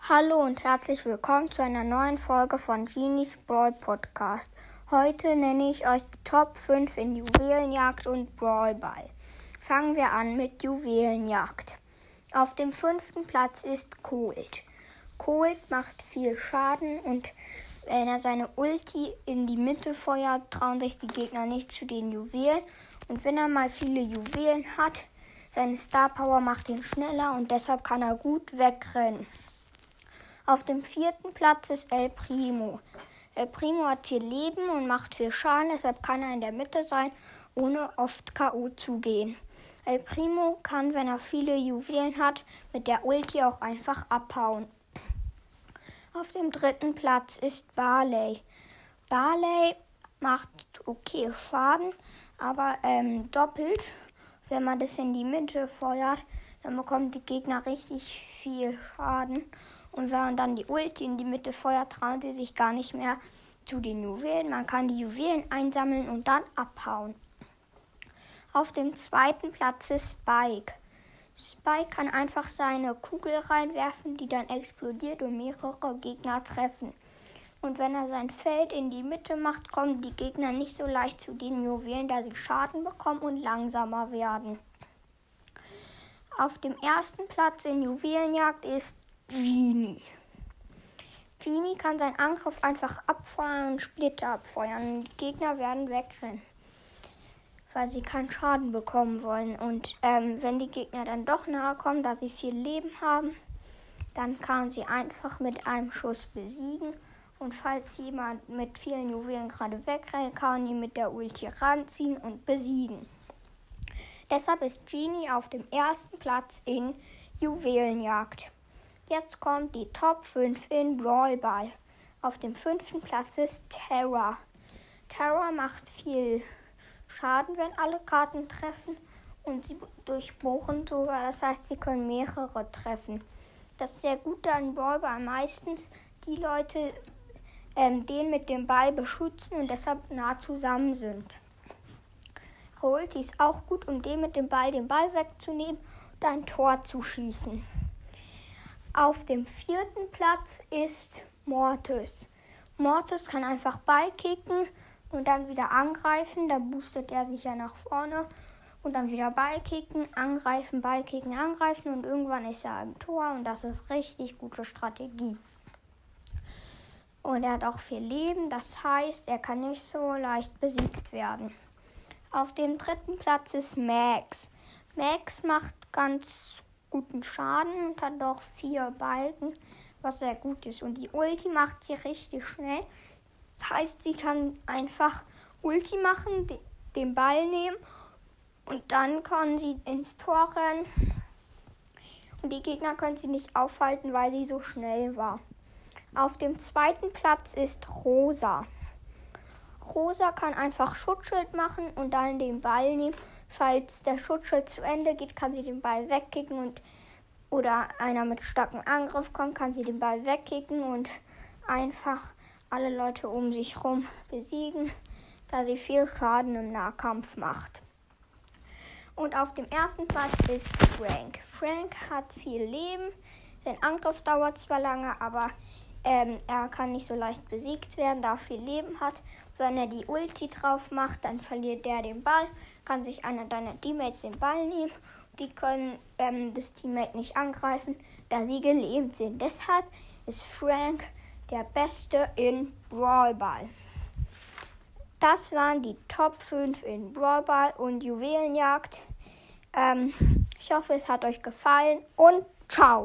Hallo und herzlich willkommen zu einer neuen Folge von Genies Brawl Podcast. Heute nenne ich euch die Top 5 in Juwelenjagd und Brawlball. Fangen wir an mit Juwelenjagd. Auf dem fünften Platz ist Colt. Colt macht viel Schaden und wenn er seine Ulti in die Mitte feuert, trauen sich die Gegner nicht zu den Juwelen. Und wenn er mal viele Juwelen hat, seine Star Power macht ihn schneller und deshalb kann er gut wegrennen. Auf dem vierten Platz ist El Primo. El Primo hat viel Leben und macht viel Schaden, deshalb kann er in der Mitte sein, ohne oft K.O. zu gehen. El Primo kann, wenn er viele Juwelen hat, mit der Ulti auch einfach abhauen. Auf dem dritten Platz ist Barley. Barley macht okay Schaden, aber ähm, doppelt. Wenn man das in die Mitte feuert, dann bekommen die Gegner richtig viel Schaden. Und wenn man dann die Ulti in die Mitte feuert, trauen sie sich gar nicht mehr zu den Juwelen. Man kann die Juwelen einsammeln und dann abhauen. Auf dem zweiten Platz ist Spike. Spike kann einfach seine Kugel reinwerfen, die dann explodiert und mehrere Gegner treffen. Und wenn er sein Feld in die Mitte macht, kommen die Gegner nicht so leicht zu den Juwelen, da sie Schaden bekommen und langsamer werden. Auf dem ersten Platz in Juwelenjagd ist Genie. Genie kann seinen Angriff einfach abfeuern und Splitter abfeuern. Die Gegner werden wegrennen, weil sie keinen Schaden bekommen wollen. Und ähm, wenn die Gegner dann doch nahe kommen, da sie viel Leben haben, dann kann sie einfach mit einem Schuss besiegen. Und falls jemand mit vielen Juwelen gerade wegrennt, kann ihn mit der Ulti ranziehen und besiegen. Deshalb ist Genie auf dem ersten Platz in Juwelenjagd. Jetzt kommt die Top 5 in Brawl Ball. Auf dem fünften Platz ist Terra. Terra macht viel Schaden, wenn alle Karten treffen und sie durchbohren sogar. Das heißt, sie können mehrere treffen. Das ist sehr gut an Brawl Ball. Meistens die Leute ähm, den mit dem Ball beschützen und deshalb nah zusammen sind. Rolti ist auch gut, um den mit dem Ball den Ball wegzunehmen und ein Tor zu schießen. Auf dem vierten Platz ist Mortis. Mortis kann einfach Ballkicken und dann wieder angreifen. Da boostet er sich ja nach vorne. Und dann wieder Ballkicken, angreifen, Ballkicken, angreifen. Und irgendwann ist er im Tor. Und das ist richtig gute Strategie. Und er hat auch viel Leben. Das heißt, er kann nicht so leicht besiegt werden. Auf dem dritten Platz ist Max. Max macht ganz guten Schaden und hat auch vier Balken, was sehr gut ist. Und die Ulti macht sie richtig schnell. Das heißt, sie kann einfach Ulti machen, den Ball nehmen und dann kann sie ins Tor rennen. Und die Gegner können sie nicht aufhalten, weil sie so schnell war. Auf dem zweiten Platz ist Rosa. Rosa kann einfach Schutzschild machen und dann den Ball nehmen Falls der Schutzschild zu Ende geht, kann sie den Ball wegkicken und oder einer mit starkem Angriff kommt, kann sie den Ball wegkicken und einfach alle Leute um sich herum besiegen, da sie viel Schaden im Nahkampf macht. Und auf dem ersten Platz ist Frank. Frank hat viel Leben. Sein Angriff dauert zwar lange, aber ähm, er kann nicht so leicht besiegt werden, da er viel Leben hat. Wenn er die Ulti drauf macht, dann verliert der den Ball, kann sich einer deiner Teammates den Ball nehmen. Die können ähm, das Teammate nicht angreifen, da sie gelähmt sind. Deshalb ist Frank der Beste in Brawlball. Das waren die Top 5 in Brawlball und Juwelenjagd. Ähm, ich hoffe, es hat euch gefallen und ciao!